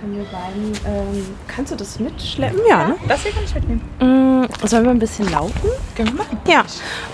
können wir beiden, ähm, kannst du das mitschleppen? Ja, ne? Das hier kann ich mitnehmen. Mm, sollen wir ein bisschen laufen? Können wir machen. Ja,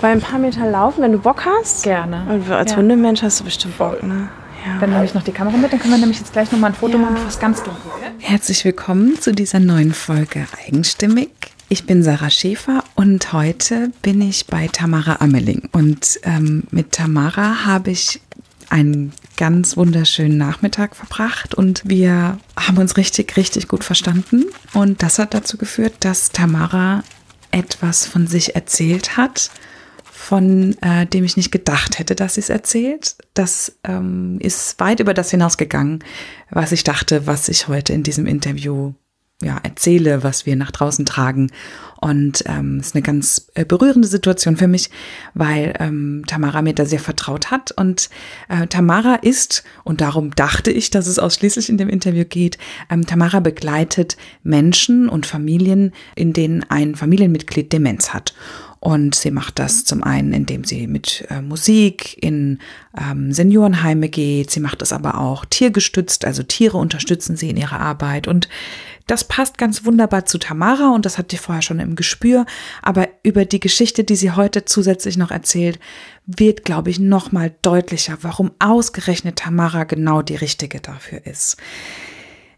weil ein paar Meter laufen, wenn du Bock hast. Gerne. Und als Ja. Hundemensch hast du bestimmt Bock, ne? Ja. Dann nehme ich noch die Kamera mit, dann können wir nämlich jetzt gleich nochmal ein Foto Ja. machen, was ganz dunkel wird. Herzlich willkommen zu dieser neuen Folge Eigenstimmig. Ich bin Sarah Schäfer und heute bin ich bei Tamara Ammeling. Und ähm, mit Tamara habe ich einen ganz wunderschönen Nachmittag verbracht und wir haben uns richtig, richtig gut verstanden. Und das hat dazu geführt, dass Tamara etwas von sich erzählt hat, von äh, dem ich nicht gedacht hätte, dass sie es erzählt. Das ähm, ist weit über das hinausgegangen, was ich dachte, was ich heute in diesem Interview ja, erzähle, was wir nach draußen tragen. Und ähm, ist eine ganz äh, berührende Situation für mich, weil ähm, Tamara mir da sehr vertraut hat. Und äh, Tamara ist, und darum dachte ich, dass es ausschließlich in dem Interview geht, ähm, Tamara begleitet Menschen und Familien, in denen ein Familienmitglied Demenz hat. Und sie macht das zum einen, indem sie mit äh, Musik in ähm, Seniorenheime geht. Sie macht es aber auch tiergestützt, also Tiere unterstützen sie in ihrer Arbeit. Und das passt ganz wunderbar zu Tamara und das hat die vorher schon im Gespür. Aber über die Geschichte, die sie heute zusätzlich noch erzählt, wird, glaube ich, noch mal deutlicher, warum ausgerechnet Tamara genau die richtige dafür ist.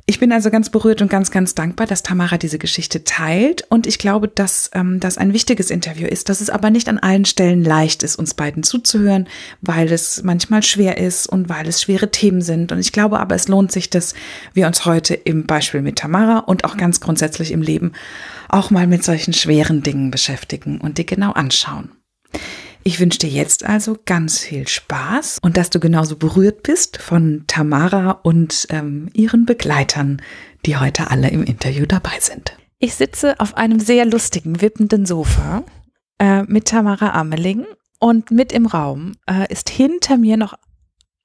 Ich bin also ganz berührt und ganz, ganz dankbar, dass Tamara diese Geschichte teilt. Und ich glaube, dass ähm, das ein wichtiges Interview ist, dass es aber nicht an allen Stellen leicht ist, uns beiden zuzuhören, weil es manchmal schwer ist und weil es schwere Themen sind. Und ich glaube aber, es lohnt sich, dass wir uns heute im Beispiel mit Tamara und auch ganz grundsätzlich im Leben auch mal mit solchen schweren Dingen beschäftigen und die genau anschauen. Ich wünsche dir jetzt also ganz viel Spaß und dass du genauso berührt bist von Tamara und ähm, ihren Begleitern, die heute alle im Interview dabei sind. Ich sitze auf einem sehr lustigen, wippenden Sofa äh, mit Tamara Ameling und mit im Raum äh, ist hinter mir noch,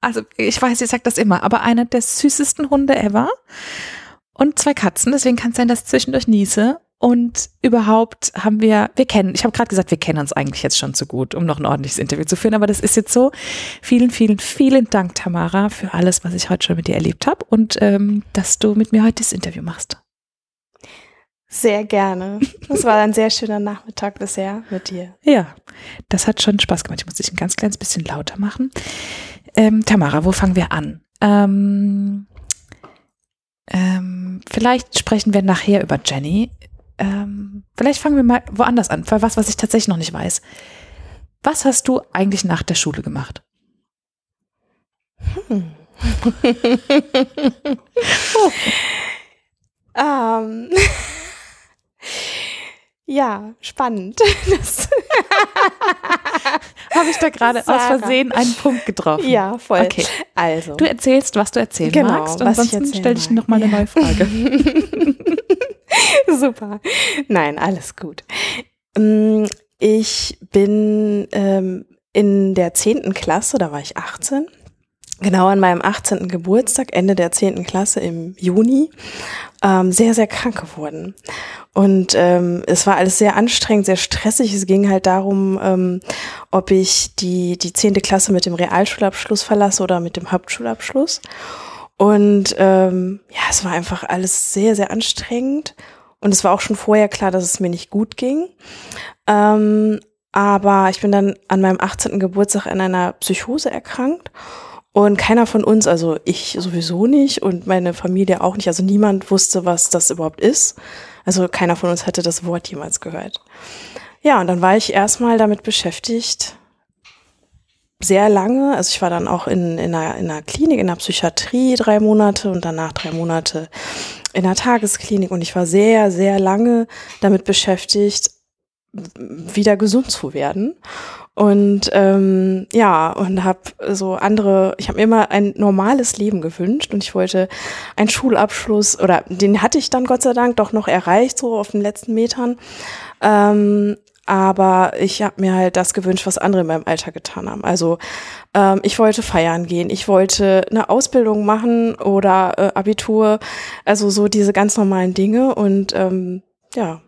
also ich weiß, ich sage das immer, aber einer der süßesten Hunde ever und zwei Katzen, deswegen kann es sein, dass ich zwischendurch niese. Und überhaupt haben wir, wir kennen, ich habe gerade gesagt, wir kennen uns eigentlich jetzt schon zu gut, um noch ein ordentliches Interview zu führen, aber das ist jetzt so. Vielen, vielen, vielen Dank, Tamara, für alles, was ich heute schon mit dir erlebt habe und ähm, dass du mit mir heute das Interview machst. Sehr gerne. Das war ein sehr schöner Nachmittag bisher mit dir. Ja, das hat schon Spaß gemacht. Ich muss dich ein ganz kleines bisschen lauter machen. Ähm, Tamara, wo fangen wir an? Ähm, ähm, vielleicht sprechen wir nachher über Jenny. Ähm, vielleicht fangen wir mal woanders an, für was, was ich tatsächlich noch nicht weiß. Was hast du eigentlich nach der Schule gemacht? Ähm, ja, spannend. Habe ich da gerade aus. Versehen einen Punkt getroffen? ja, voll. Okay. Also. Du erzählst, was du erzählen Genau, magst. Und ich ansonsten stelle ich mag. noch mal eine Ja. neue Frage. Super. Nein, alles gut. Mm, Ich bin ähm, in der 10. Klasse, da war ich 18, genau an meinem 18. Geburtstag, Ende der 10. Klasse im Juni, ähm, sehr, sehr krank geworden. Und ähm, es war alles sehr anstrengend, sehr stressig. Es ging halt darum, ähm, ob ich die, die 10. Klasse mit dem Realschulabschluss verlasse oder mit dem Hauptschulabschluss. Und ähm, ja, es war einfach alles sehr, sehr anstrengend. Und es war auch schon vorher klar, dass es mir nicht gut ging. Ähm, aber ich bin dann an meinem 18. Geburtstag an einer Psychose erkrankt. Und keiner von uns, also ich sowieso nicht und meine Familie auch nicht, also niemand wusste, was das überhaupt ist. Also keiner von uns hatte das Wort jemals gehört. Ja, und dann war ich erstmal damit beschäftigt, sehr lange. Also ich war dann auch in, in, einer, in einer Klinik, in der Psychiatrie drei Monate und danach drei Monate in einer Tagesklinik. Und ich war sehr, sehr lange damit beschäftigt, wieder gesund zu werden. Und ähm, ja, und habe so andere, ich habe mir immer ein normales Leben gewünscht und ich wollte einen Schulabschluss oder den hatte ich dann Gott sei Dank doch noch erreicht, so auf den letzten Metern. Ähm, aber ich habe mir halt das gewünscht, was andere in meinem Alter getan haben. Also ähm, ich wollte feiern gehen, ich wollte eine Ausbildung machen oder äh, Abitur, also so diese ganz normalen Dinge und ähm, ja,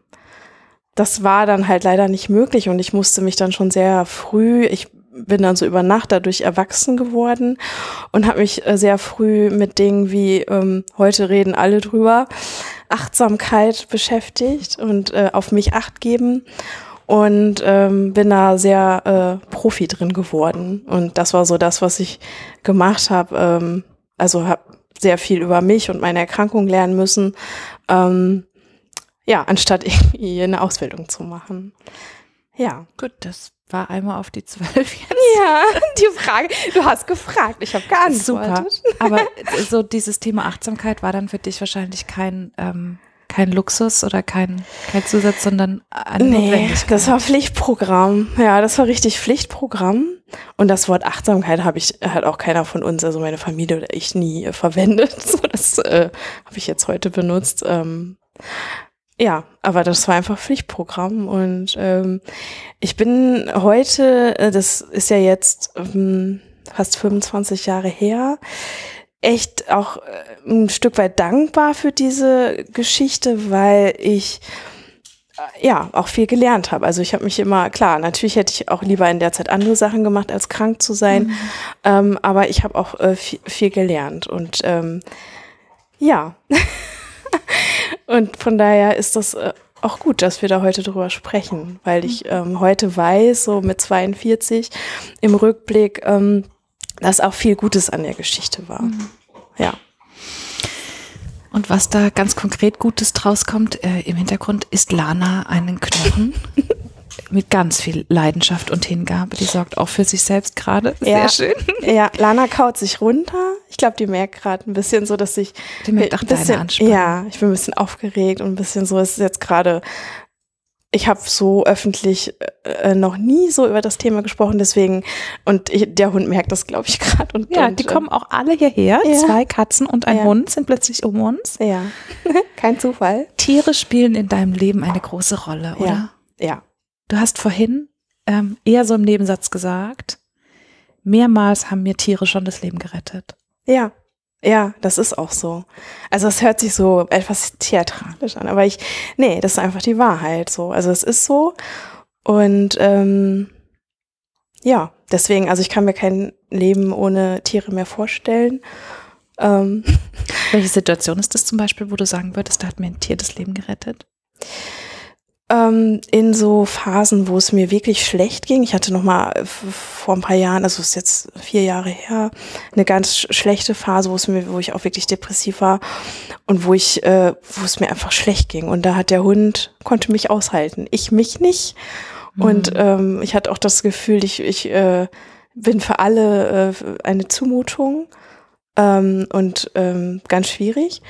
das war dann halt leider nicht möglich und ich musste mich dann schon sehr früh, ich bin dann so über Nacht dadurch erwachsen geworden und habe mich äh, sehr früh mit Dingen wie ähm, heute reden alle drüber Achtsamkeit beschäftigt und äh, auf mich acht geben und ähm, bin da sehr äh, Profi drin geworden und das war so das, was ich gemacht habe. Ähm, also habe sehr viel über mich und meine Erkrankung lernen müssen. Ähm, ja, anstatt irgendwie eine Ausbildung zu machen. Ja. Gut, das war einmal auf die zwölf jetzt. Ja, die Frage, du hast gefragt, ich habe geantwortet. Super. Aber so dieses Thema Achtsamkeit war dann für dich wahrscheinlich kein, ähm, kein Luxus oder kein, kein Zusatz, sondern eine Nee, das war Pflichtprogramm. Ja, das war richtig Pflichtprogramm. Und das Wort Achtsamkeit habe ich, hat auch keiner von uns, also meine Familie oder ich, nie äh, verwendet. So, das äh, habe ich jetzt heute benutzt. Ähm, ja, aber das war einfach Pflichtprogramm. Und ähm, ich bin heute, äh, das ist ja jetzt ähm, fast 25 Jahre her, echt auch äh, ein Stück weit dankbar für diese Geschichte, weil ich äh, ja auch viel gelernt habe. Also ich habe mich immer, klar, natürlich hätte ich auch lieber in der Zeit andere Sachen gemacht, als krank zu sein, ähm, aber ich habe auch äh, viel, viel gelernt und ähm, ja. und von daher ist das äh, auch gut, dass wir da heute drüber sprechen, weil ich ähm, heute weiß, so mit 42 im Rückblick, ähm, dass auch viel Gutes an der Geschichte war. Ja. Und was da ganz konkret Gutes draus kommt, äh, im Hintergrund isst Lana einen Knochen mit ganz viel Leidenschaft und Hingabe. Die sorgt auch für sich selbst gerade. Sehr Ja. schön. Ja, Lana kaut sich runter. Ich glaube, die merkt gerade ein bisschen so, dass ich Die merkt auch ein deine bisschen, Anspannung. Ja, ich bin ein bisschen aufgeregt und ein bisschen so. Es ist jetzt gerade. Ich habe so öffentlich äh, noch nie so über das Thema gesprochen, deswegen und ich, der Hund merkt das, glaube ich, gerade. Und Ja, und, die kommen auch alle hierher. Ja. Zwei Katzen und ein Ja. Hund sind plötzlich um uns. äh, ja, kein Zufall. Tiere spielen in deinem Leben eine große Rolle, oder? Ja, ja, Du hast vorhin ähm, eher so im Nebensatz gesagt, mehrmals haben mir Tiere schon das Leben gerettet. ja, ja, das ist auch so. Also es hört sich so etwas theatralisch an, aber ich, nee, das ist einfach die Wahrheit. So, also es ist so und ähm, ja, deswegen, also ich kann mir kein Leben ohne Tiere mehr vorstellen. Ähm, Welche Situation ist das zum Beispiel, wo du sagen würdest, da hat mir ein Tier das Leben gerettet? Ähm, in so Phasen, wo es mir wirklich schlecht ging. Ich hatte noch mal äh, vor ein paar Jahren, also es ist jetzt vier Jahre her, eine ganz sch- schlechte Phase, wo es mir, wo ich auch wirklich depressiv war und wo ich, äh, wo es mir einfach schlecht ging. Und da hat der Hund konnte mich aushalten, ich mich nicht. Und ähm, ich hatte auch das Gefühl, ich, ich äh, bin für alle äh, eine Zumutung ähm, und ähm, ganz schwierig.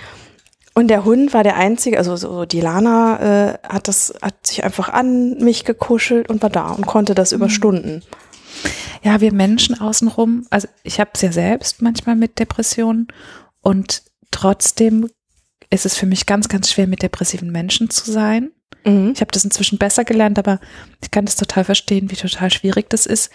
Und der Hund war der einzige, also so so die Lana äh, hat das, hat sich einfach an mich gekuschelt und war da und konnte das über Stunden. Ja, wir Menschen außenrum, also ich habe es ja selbst manchmal mit Depressionen und trotzdem ist es für mich ganz, ganz schwer, mit depressiven Menschen zu sein. Mhm. Ich habe das inzwischen besser gelernt, aber ich kann das total verstehen, wie total schwierig das ist,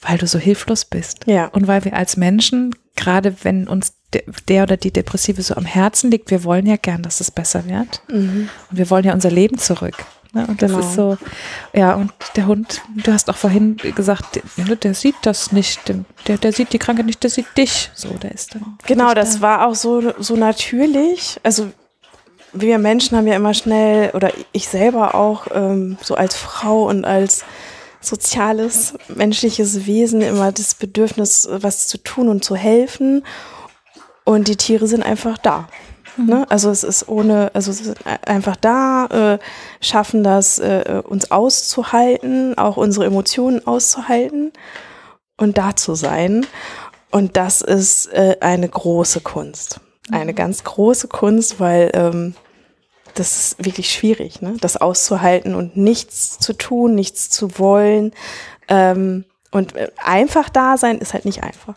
weil du so hilflos bist. Ja. Und weil wir als Menschen, gerade wenn uns de- der oder die Depressive so am Herzen liegt, wir wollen ja gern, dass es besser wird. Und wir wollen ja unser Leben zurück. Ne? Und das Genau. ist so, ja, und der Hund, du hast auch vorhin gesagt, der, der sieht das nicht, der, der sieht die Krankheit nicht, der sieht dich. So, der ist dann. Genau, das da. war auch so, so natürlich. Also wir Menschen haben ja immer schnell, oder ich selber auch, ähm, so als Frau und als soziales, menschliches Wesen immer das Bedürfnis, was zu tun und zu helfen. Und die Tiere sind einfach da. Ne? Also es ist ohne, also sie sind einfach da, äh, schaffen das, äh, uns auszuhalten, auch unsere Emotionen auszuhalten und da zu sein. Und das ist äh, eine große Kunst. Eine ganz große Kunst, weil ähm, das ist wirklich schwierig, ne? das auszuhalten und nichts zu tun, nichts zu wollen. Ähm, und äh, einfach da sein ist halt nicht einfach.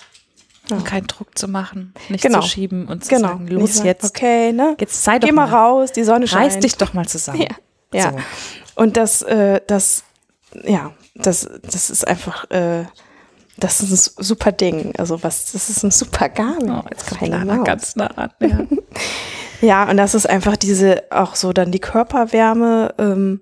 Und keinen Druck zu machen, nicht Genau. zu schieben und zu Genau. sagen, los sagen, jetzt, Okay, ne? jetzt sei doch Geh mal raus, die Sonne scheint. reiß dich doch mal zusammen. Ja. Ja. So. Und das, äh, das, ja, das, das ist einfach, äh, das ist ein super Ding. Also was, das ist ein super Garn. Oh, jetzt kommt Lana ganz nah an. Ja. Ja, und das ist einfach diese, auch so dann die Körperwärme, ähm,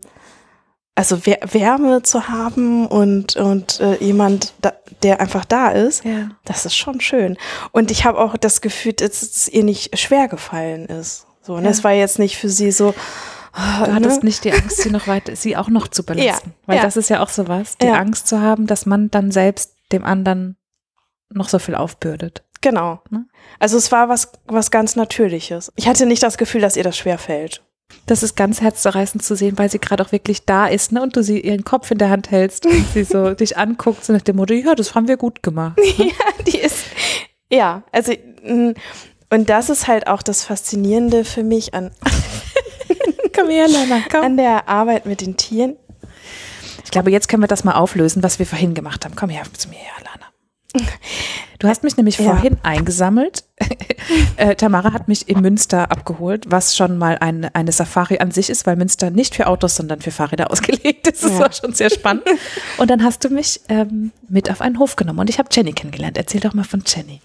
also Wärme zu haben und, und äh, jemand, da, der einfach da ist, Ja. das ist schon schön. Und ich habe auch das Gefühl, dass es ihr nicht schwer gefallen ist. So, und Ja. es war jetzt nicht für sie so. ah, Du ne? hattest nicht die Angst, sie noch weiter, sie auch noch zu belasten. Ja, Weil ja. das ist ja auch sowas, die Ja. Angst zu haben, dass man dann selbst dem anderen noch so viel aufbürdet. Genau. Ne? Also es war was, was ganz Natürliches. Ich hatte nicht das Gefühl, dass ihr das schwer fällt. Das ist ganz herzzerreißend zu sehen, weil sie gerade auch wirklich da ist, ne? Und du sie ihren Kopf in der Hand hältst und sie so dich anguckt, so nach dem Motto, ja, das haben wir gut gemacht. ja, die ist, ja, also, mh, und das ist halt auch das Faszinierende für mich an, Komm her, Lana, komm. an der Arbeit mit den Tieren. Ich glaube, jetzt können wir das mal auflösen, was wir vorhin gemacht haben. Komm her zu mir, Lana. Du hast mich nämlich Ja. vorhin eingesammelt. äh, Tamara hat mich in Münster abgeholt, was schon mal eine, eine Safari an sich ist, weil Münster nicht für Autos, sondern für Fahrräder ausgelegt ist. Das Ja. war schon sehr spannend. Und dann hast du mich ähm, mit auf einen Hof genommen und ich habe Jenny kennengelernt. Erzähl doch mal von Jenny.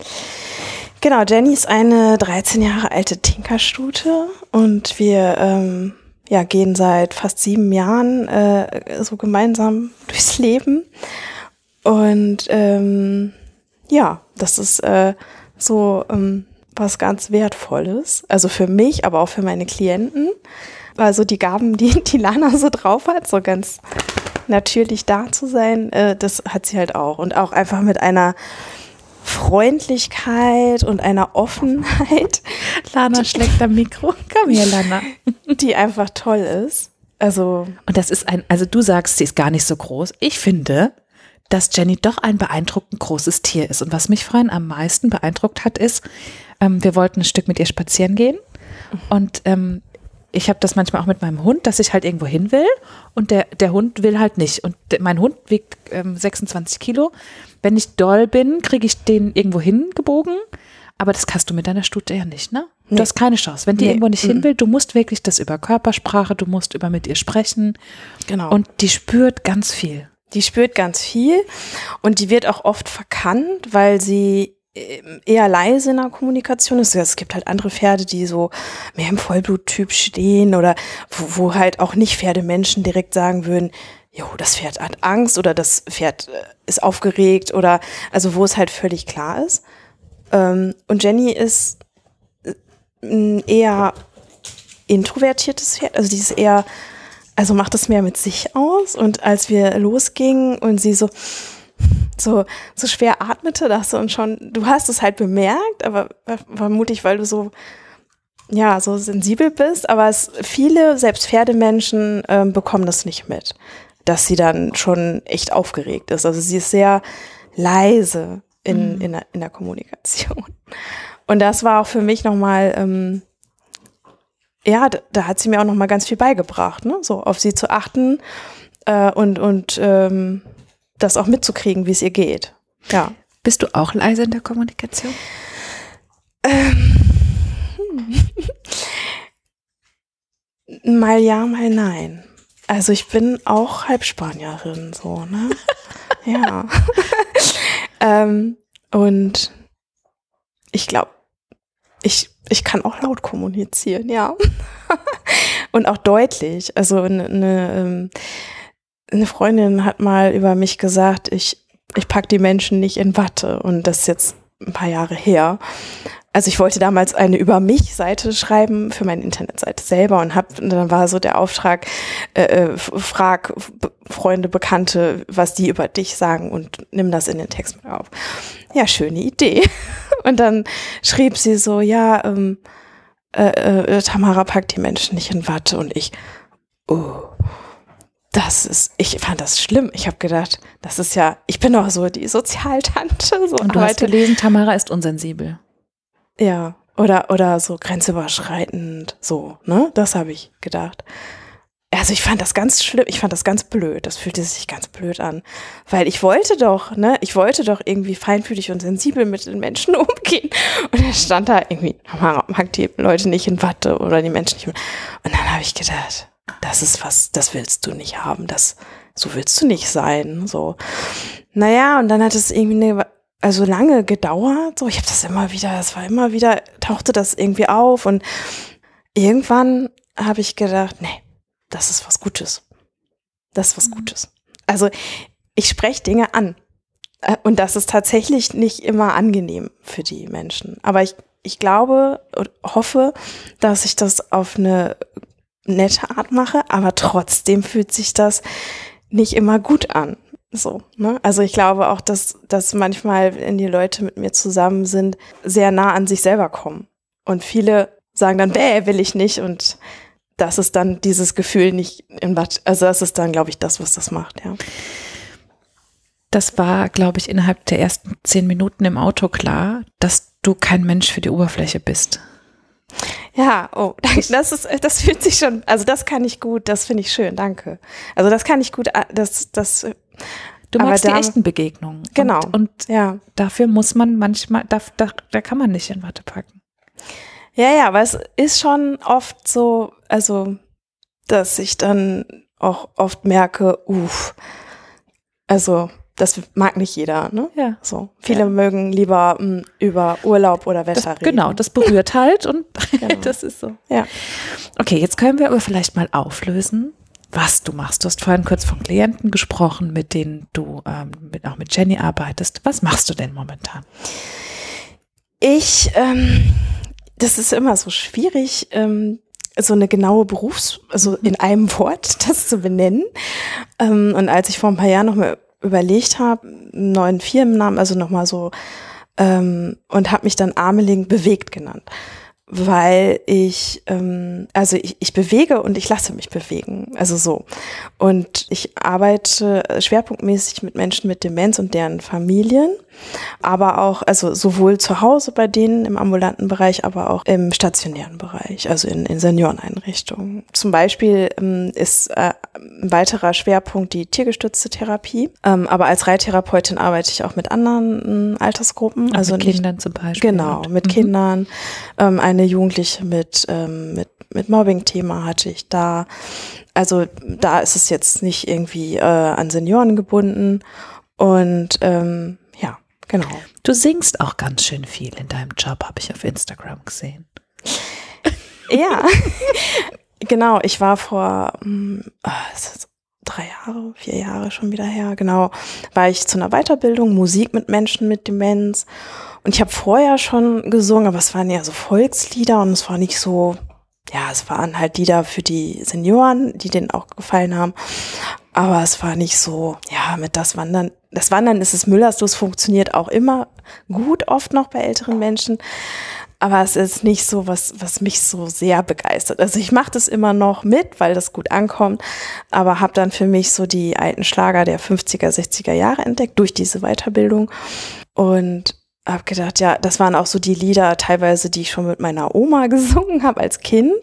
Genau, Jenny ist eine 13 Jahre alte Tinkerstute und wir ähm, ja, gehen seit fast sieben Jahren äh, so gemeinsam durchs Leben. Und ähm, ja, das ist äh, so ähm, was ganz Wertvolles. Also für mich, aber auch für meine Klienten. Also die Gaben, die die Lana so drauf hat, so ganz natürlich da zu sein, äh, das hat sie halt auch. Und auch einfach mit einer Freundlichkeit und einer Offenheit, Lana schlägt am Mikro. Komm her, Lana. die einfach toll ist. Also, Und das ist ein, also du sagst, sie ist gar nicht so groß. Ich finde, dass Jenny doch ein beeindruckend großes Tier ist. Und was mich vorhin am meisten beeindruckt hat, ist, ähm, wir wollten ein Stück mit ihr spazieren gehen. Und ähm, ich habe das manchmal auch mit meinem Hund, dass ich halt irgendwo hin will und der, der Hund will halt nicht. Und der, mein Hund wiegt ähm, 26 Kilo. Wenn ich doll bin, kriege ich den irgendwo hingebogen. Aber das kannst du mit deiner Stute ja nicht, ne? Du Nee. hast keine Chance. Wenn die Nee. irgendwo nicht hin will, du musst wirklich das über Körpersprache, du musst über mit ihr sprechen. genau. Und die spürt ganz viel. Die spürt ganz viel und die wird auch oft verkannt, weil sie ähm, eher leise in der Kommunikation ist. Es gibt halt andere Pferde, die so mehr im Vollbluttyp stehen oder wo, wo halt auch nicht Pferdemenschen direkt sagen würden, jo, das Pferd hat Angst oder das Pferd äh, ist aufgeregt oder also wo es halt völlig klar ist. Ähm, und Jenny ist äh, ein eher introvertiertes Pferd, also die ist eher also macht es mehr mit sich aus. Und als wir losgingen und sie so, so, so schwer atmete, dachte und schon, du hast es halt bemerkt, aber vermutlich, weil du so, ja, so sensibel bist. Aber es, viele, selbst Pferdemenschen, ähm, bekommen das nicht mit, dass sie dann schon echt aufgeregt ist. Also sie ist sehr leise in, in, der, in der Kommunikation. Und das war auch für mich nochmal, ähm, ja, da, da hat sie mir auch noch mal ganz viel beigebracht, ne? So auf sie zu achten äh, und und ähm, das auch mitzukriegen, wie es ihr geht. Ja. Bist du auch leise in der Kommunikation? Mal ja, mal nein. Also ich bin auch Halbspanierin, so, ne? ja. ähm, und ich glaube, ich, ich kann auch laut kommunizieren, ja. und auch deutlich. Also eine, ähm, eine Freundin hat mal über mich gesagt, ich, ich pack die Menschen nicht in Watte. Und das ist jetzt ein paar Jahre her. Also ich wollte damals eine über mich Seite schreiben für meine Internetseite selber und hab und dann war so der Auftrag äh, äh, frag Freunde Bekannte, was die über dich sagen und nimm das in den Text mit auf. Ja, schöne Idee. Und dann schrieb sie so, ja, ähm, äh, äh, Tamara packt die Menschen nicht in Watte und ich, oh, das ist, ich fand das schlimm. Ich habe gedacht, das ist ja, ich bin doch so die Sozialtante, so Und du hast arbeite gelesen, Tamara ist unsensibel. ja, oder, oder so grenzüberschreitend, so, ne? Das habe ich gedacht. Also ich fand das ganz schlimm, ich fand das ganz blöd, das fühlte sich ganz blöd an. Weil ich wollte doch, ne, ich wollte doch irgendwie feinfühlig und sensibel mit den Menschen umgehen. Und dann stand da irgendwie, mag die Leute nicht in Watte oder die Menschen nicht. in- Und dann habe ich gedacht, das ist was, das willst du nicht haben, das, so willst du nicht sein, so. Naja, und dann hat es irgendwie eine, also lange gedauert, so, ich habe das immer wieder, das war immer wieder, tauchte das irgendwie auf und irgendwann habe ich gedacht, nee, das ist was Gutes. Das ist was Gutes. Also ich spreche Dinge an. Äh, Und das ist tatsächlich nicht immer angenehm für die Menschen. Aber ich, ich glaube und hoffe, dass ich das auf eine nette Art mache, aber trotzdem fühlt sich das nicht immer gut an. So, ne? Also ich glaube auch, dass, dass manchmal, wenn die Leute mit mir zusammen sind, sehr nah an sich selber kommen. Und viele sagen dann, bäh, will ich nicht. Und das ist dann dieses Gefühl nicht in Watt. Also das ist dann, glaube ich, das, was das macht, ja. Das war, glaube ich, innerhalb der ersten zehn Minuten im Auto klar, dass du kein Mensch für die Oberfläche bist. Ja, oh, danke. Das ist, das fühlt sich schon, also das kann ich gut, das finde ich schön, danke. Also das kann ich gut, äh, das, das. Du aber magst die da- echten Begegnungen. Genau. Und, und Ja, dafür muss man manchmal, da, da, da kann man nicht in Watte packen. ja, ja, aber es ist schon oft so, also, dass ich dann auch oft merke, uff, also das mag nicht jeder, ne? Ja. So, viele mögen lieber mh, über Urlaub oder Wetter Das, reden. genau, das berührt halt und Genau. das ist so. Ja. Okay, jetzt können wir aber vielleicht mal auflösen, was du machst. Du hast vorhin kurz von Klienten gesprochen, mit denen du ähm, mit, auch mit Jenny arbeitest. Was machst du denn momentan? Ich, ähm, das ist immer so schwierig, ähm, so eine genaue Berufs-, also in einem Wort das zu benennen. Ähm, und als ich vor ein paar Jahren noch mal überlegt habe, einen neuen Firmennamen, also noch mal so, ähm, und habe mich dann Ameling bewegt genannt. Weil ich, ähm, also ich, ich bewege und ich lasse mich bewegen. Also so. Und ich arbeite schwerpunktmäßig mit Menschen mit Demenz und deren Familien aber auch, also sowohl zu Hause bei denen im ambulanten Bereich, aber auch im stationären Bereich, also in, in Senioreneinrichtungen. Zum Beispiel ähm, ist äh, ein weiterer Schwerpunkt die tiergestützte Therapie, ähm, aber als Reittherapeutin arbeite ich auch mit anderen ähm, Altersgruppen, also mit nicht Kindern zum Beispiel. Genau, mit Mhm. Kindern. Ähm, eine Jugendliche mit, ähm, mit, mit Mobbing-Thema hatte ich da. Also da ist es jetzt nicht irgendwie äh, an Senioren gebunden. Und ähm, ja, genau. Du singst auch ganz schön viel in deinem Job, habe ich auf Instagram gesehen. Ja, genau. Ich war vor hm, ah, drei Jahre, vier Jahre schon wieder her. Genau, war ich zu einer Weiterbildung Musik mit Menschen mit Demenz. Und ich habe vorher schon gesungen, aber es waren ja so Volkslieder und es war nicht so, ja, es waren halt Lieder für die Senioren, die denen auch gefallen haben. Aber es war nicht so, ja, mit das Wandern. Das Wandern ist es Müllerslos, funktioniert auch immer gut, oft noch bei älteren Menschen. Aber es ist nicht so, was, was mich so sehr begeistert. Also ich mache das immer noch mit, weil das gut ankommt, aber habe dann für mich so die alten Schlager der 50er, 60er Jahre entdeckt durch diese Weiterbildung und habe gedacht, ja, das waren auch so die Lieder teilweise, die ich schon mit meiner Oma gesungen habe als Kind.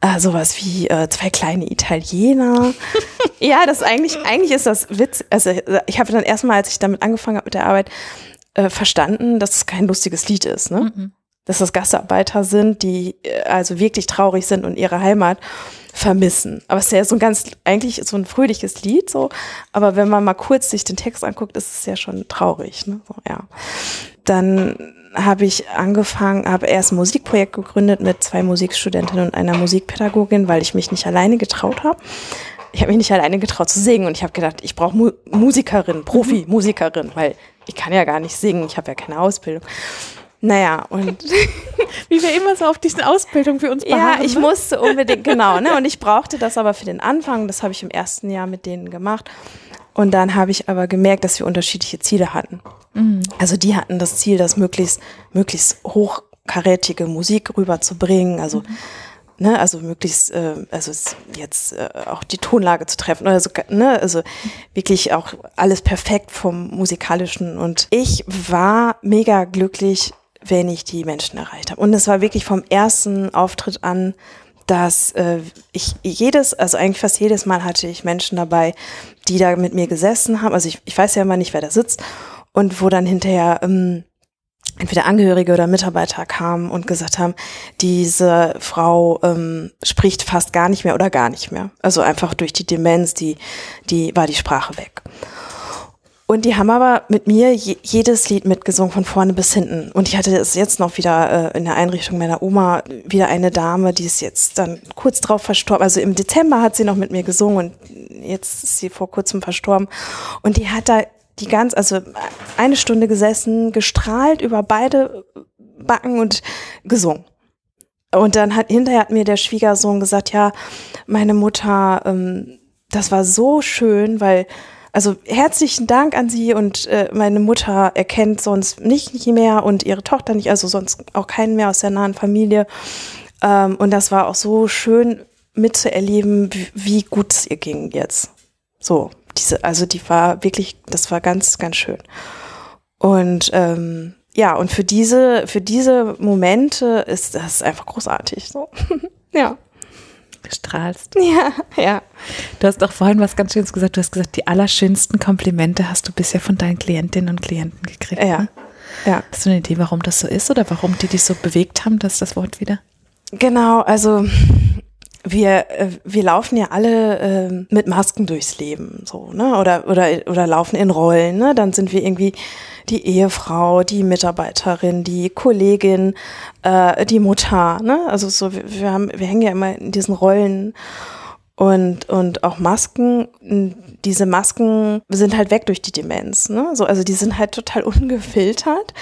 Äh, sowas wie äh, zwei kleine Italiener. ja, das eigentlich, eigentlich ist das Witz. Also ich habe dann erstmal, als ich damit angefangen habe mit der Arbeit, äh, verstanden, dass es kein lustiges Lied ist. Ne? dass das Gastarbeiter sind, die äh, also wirklich traurig sind und ihre Heimat vermissen. Aber es ist ja so ein ganz, eigentlich so ein fröhliches Lied, so. Aber wenn man mal kurz sich den Text anguckt, ist es ja schon traurig, ne? So, ja. Dann habe ich angefangen, habe erst ein Musikprojekt gegründet mit zwei Musikstudentinnen und einer Musikpädagogin, weil ich mich nicht alleine getraut habe. Ich habe mich nicht alleine getraut zu singen und ich habe gedacht, ich brauche Mu Musikerin, Profi-Musikerin, weil ich kann ja gar nicht singen, ich habe ja keine Ausbildung. Naja, und Wie wir immer so auf diesen Ausbildung für uns ja, beharren. ich ne? musste unbedingt, genau, ne? Und ich brauchte das aber für den Anfang. Das habe ich im ersten Jahr mit denen gemacht. Und dann habe ich aber gemerkt, dass wir unterschiedliche Ziele hatten. Also die hatten das Ziel, das möglichst, möglichst hochkarätige Musik rüberzubringen. Also, ne, also möglichst, äh, also jetzt äh, auch die Tonlage zu treffen. Also, ne, also wirklich auch alles perfekt vom musikalischen. Und ich war mega glücklich, wenn ich die Menschen erreicht habe. Und es war wirklich vom ersten Auftritt an, dass äh, ich jedes, also eigentlich fast jedes Mal hatte ich Menschen dabei, die da mit mir gesessen haben. Also ich, ich weiß ja immer nicht, wer da sitzt und wo dann hinterher ähm, entweder Angehörige oder Mitarbeiter kamen und gesagt haben, diese Frau ähm, spricht fast gar nicht mehr oder gar nicht mehr. Also einfach durch die Demenz, die, die war die Sprache weg. Und die haben aber mit mir je, jedes Lied mitgesungen, von vorne bis hinten. Und ich hatte es jetzt noch wieder äh, in der Einrichtung meiner Oma, wieder eine Dame, die ist jetzt dann kurz drauf verstorben. Also im Dezember hat sie noch mit mir gesungen und jetzt ist sie vor kurzem verstorben. Und die hat da die ganz, also eine Stunde gesessen, gestrahlt über beide Backen und gesungen. Und dann hat hinterher hat mir der Schwiegersohn gesagt, ja, meine Mutter, ähm, das war so schön, weil also herzlichen Dank an Sie und äh, meine Mutter erkennt sonst nicht, nicht mehr und ihre Tochter nicht, also sonst auch keinen mehr aus der nahen Familie. Ähm, und das war auch so schön mitzuerleben, wie, gut es ihr ging jetzt. So, diese, also die war wirklich, das war ganz, ganz schön. Und ähm, ja, und für diese, für diese Momente ist das einfach großartig. So. ja. Strahlst. Ja, ja. Du hast auch vorhin was ganz Schönes gesagt. Du hast gesagt, die allerschönsten Komplimente hast du bisher von deinen Klientinnen und Klienten gekriegt. Ja. Ne? Ja. Hast du eine Idee, warum das so ist oder warum die dich so bewegt haben, dass das Wort wieder? Genau, also wir, äh, wir laufen ja alle äh, mit Masken durchs Leben, so, ne? Oder, oder, oder laufen in Rollen, ne? Dann sind wir irgendwie die Ehefrau, die Mitarbeiterin, die Kollegin, äh, die Mutter, ne? Also so, wir, wir haben, wir hängen ja immer in diesen Rollen und, und auch Masken, diese Masken sind halt weg durch die Demenz, ne? So, also die sind halt total ungefiltert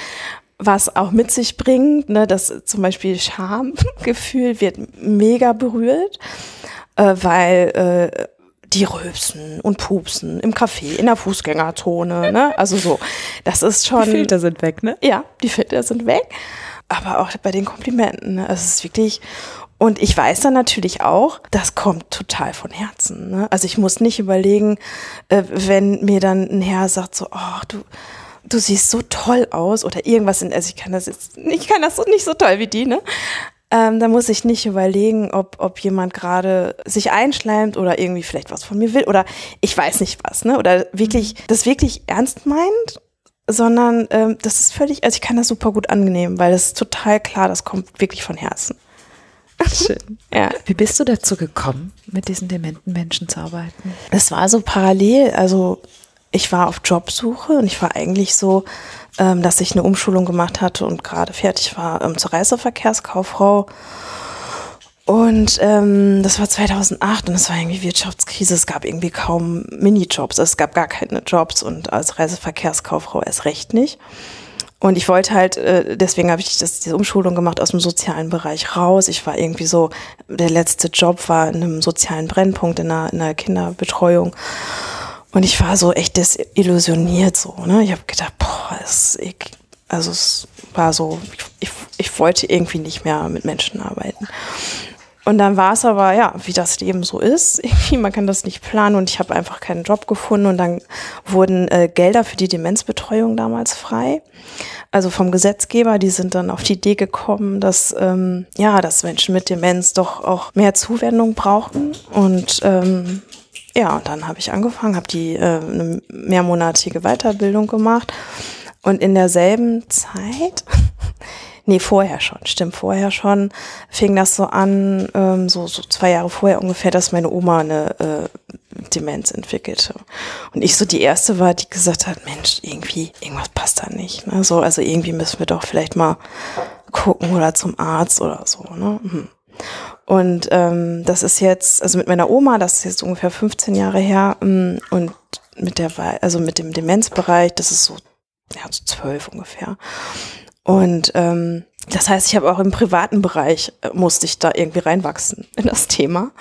was auch mit sich bringt, ne, dass zum Beispiel Schamgefühl wird mega berührt, äh, weil äh, die rülpsen und pupsen im Café, in der Fußgängerzone, ne? Also so. Das ist schon. Die Filter sind weg, ne? Ja, die Filter sind weg. Aber auch bei den Komplimenten. Ne? Also es ist wirklich. Und ich weiß dann natürlich auch, das kommt total von Herzen. Ne? Also ich muss nicht überlegen, äh, wenn mir dann ein Herr sagt so, oh, du, du siehst so toll aus oder irgendwas in, also ich kann das jetzt, ich kann das so nicht so toll wie die, ne? Ähm, da muss ich nicht überlegen, ob, ob jemand gerade sich einschleimt oder irgendwie vielleicht was von mir will oder ich weiß nicht was, ne? Oder wirklich, das wirklich ernst meint, sondern ähm, das ist völlig, also ich kann das super gut annehmen, weil das ist total klar, das kommt wirklich von Herzen. Schön. Ja. Wie bist du dazu gekommen, mit diesen dementen Menschen zu arbeiten? Es war so parallel, also ich war auf Jobsuche und ich war eigentlich so, ähm, dass ich eine Umschulung gemacht hatte und gerade fertig war ähm, zur Reiseverkehrskauffrau. Und ähm, das war 2008 und es war irgendwie Wirtschaftskrise. Es gab irgendwie kaum Minijobs. Es gab gar keine Jobs und als Reiseverkehrskauffrau erst recht nicht. Und ich wollte halt, äh, deswegen habe ich das, diese Umschulung gemacht aus dem sozialen Bereich raus. Ich war irgendwie so, der letzte Job war in einem sozialen Brennpunkt in einer, in einer Kinderbetreuung. Und ich war so echt desillusioniert so, ne? Ich habe gedacht, boah, es, ich, also es war so, ich, ich wollte irgendwie nicht mehr mit Menschen arbeiten. Und dann war es aber, ja, wie das Leben so ist. Irgendwie, man kann das nicht planen und ich habe einfach keinen Job gefunden und dann wurden äh, Gelder für die Demenzbetreuung damals frei. Also vom Gesetzgeber, die sind dann auf die Idee gekommen, dass, ähm, ja, dass Menschen mit Demenz doch auch mehr Zuwendung brauchen. Und ähm, ja, und dann habe ich angefangen, habe die äh, eine mehrmonatige Weiterbildung gemacht und in derselben Zeit, nee, vorher schon, stimmt, vorher schon, fing das so an, ähm, so, so zwei Jahre vorher ungefähr, dass meine Oma eine äh, Demenz entwickelte. Und ich so die erste war, die gesagt hat, Mensch, irgendwie, irgendwas passt da nicht. Ne? So, also irgendwie müssen wir doch vielleicht mal gucken oder zum Arzt oder so. Ne? Hm. Und ähm, das ist jetzt, also mit meiner Oma, das ist jetzt ungefähr 15 Jahre her, ähm, und mit der, also mit dem Demenzbereich, das ist so, ja, so zwölf ungefähr. Und ähm, das heißt, ich habe auch im privaten Bereich äh, musste ich da irgendwie reinwachsen in das Thema.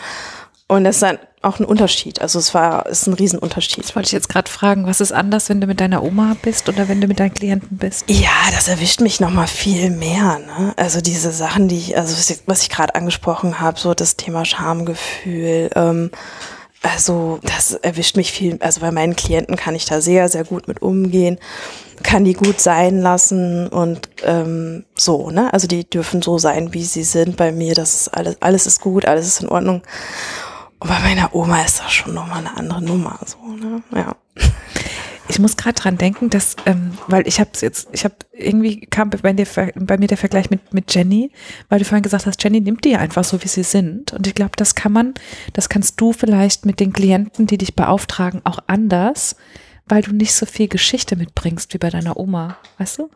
Und das dann auch ein Unterschied. Also es war, ist ein Riesenunterschied. Das wollte ich jetzt gerade fragen, was ist anders, wenn du mit deiner Oma bist oder wenn du mit deinen Klienten bist? Ja, das erwischt mich nochmal viel mehr. Ne? Also diese Sachen, die ich, also was ich, gerade angesprochen habe, so das Thema Schamgefühl, ähm, also das erwischt mich viel, also bei meinen Klienten kann ich da sehr, sehr gut mit umgehen, kann die gut sein lassen und ähm, so, ne? Also die dürfen so sein, wie sie sind bei mir. Das ist alles, alles ist gut, alles ist in Ordnung. Und bei meiner Oma ist das schon nochmal eine andere Nummer, so, ne? Ja. Ich muss gerade dran denken, dass, ähm, weil ich habe jetzt, ich habe irgendwie kam bei, dir, bei mir der Vergleich mit mit Jenny, weil du vorhin gesagt hast, Jenny nimmt die einfach so, wie sie sind. Und ich glaube, das kann man, das kannst du vielleicht mit den Klienten, die dich beauftragen, auch anders, weil du nicht so viel Geschichte mitbringst wie bei deiner Oma, weißt du?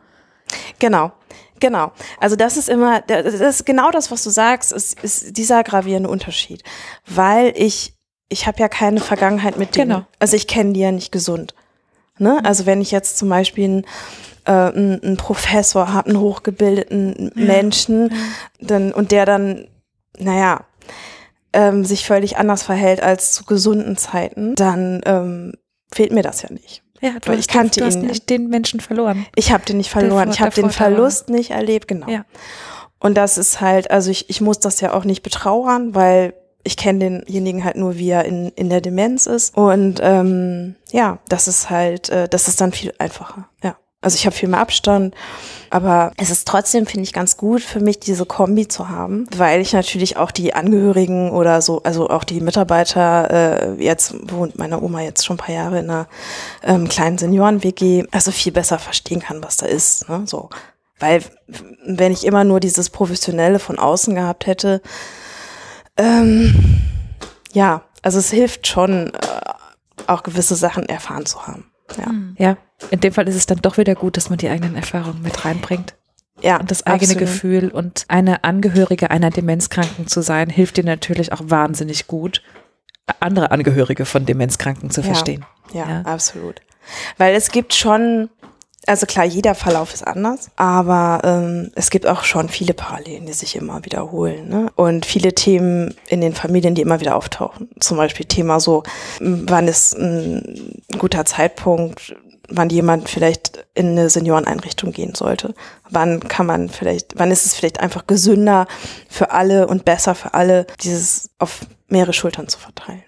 Genau, genau. Also das ist immer, das ist genau das, was du sagst, ist, ist dieser gravierende Unterschied. Weil ich, ich habe ja keine Vergangenheit mit denen. Genau. Also ich kenne die ja nicht gesund. Ne? Also wenn ich jetzt zum Beispiel einen, äh, einen, einen Professor habe, einen hochgebildeten Menschen, dann und der dann, naja, ähm, sich völlig anders verhält als zu gesunden Zeiten, dann ähm, fehlt mir das ja nicht. Ja, du Weil hast, ich kannte du hast ihn ja. nicht den Menschen verloren. Ich habe den nicht verloren. Ich habe den Verlust nicht erlebt, genau. Ja. Und das ist halt, also ich, ich muss das ja auch nicht betrauern, weil ich kenne denjenigen halt nur, wie er in, in der Demenz ist. Und ähm, ja, das ist halt, äh, das ist dann viel einfacher. Ja. Also ich habe viel mehr Abstand, aber es ist trotzdem, finde ich, ganz gut für mich, diese Kombi zu haben, weil ich natürlich auch die Angehörigen oder so, also auch die Mitarbeiter, äh, jetzt wohnt meine Oma jetzt schon ein paar Jahre in einer ähm, kleinen Senioren-WG, also viel besser verstehen kann, was da ist. Ne? So. Weil wenn ich immer nur dieses Professionelle von außen gehabt hätte, ähm, ja, also es hilft schon, äh, auch gewisse Sachen erfahren zu haben. Ja, Ja, in dem Fall ist es dann doch wieder gut, dass man die eigenen Erfahrungen mit reinbringt. ja Und das eigene absolut. Gefühl und eine Angehörige einer Demenzkranken zu sein, hilft dir natürlich auch wahnsinnig gut, andere Angehörige von Demenzkranken zu Ja. verstehen. Ja, Ja. absolut. Weil es gibt schon, also klar, jeder Verlauf ist anders, aber ähm, es gibt auch schon viele Parallelen, die sich immer wiederholen. Ne? Und viele Themen in den Familien, die immer wieder auftauchen. Zum Beispiel Thema so, wann ist ein guter Zeitpunkt, wann jemand vielleicht in eine Senioreneinrichtung gehen sollte. Wann kann man vielleicht, wann ist es vielleicht einfach gesünder für alle und besser für alle, dieses auf mehrere Schultern zu verteilen.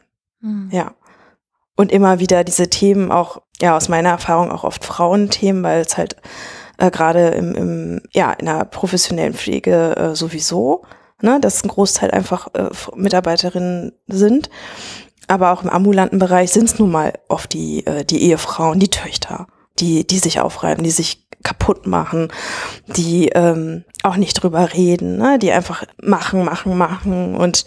Ja. Und immer wieder diese Themen auch, ja, aus meiner Erfahrung auch oft Frauenthemen, weil es halt äh, gerade im, im, ja, in der professionellen Pflege äh, sowieso, ne, dass ein Großteil einfach äh, Mitarbeiterinnen sind. Aber auch im ambulanten Bereich sind es nun mal oft die, äh, die Ehefrauen, die Töchter, die, die sich aufreiben, die sich kaputt machen, die ähm, auch nicht drüber reden, ne? die einfach machen, machen, machen und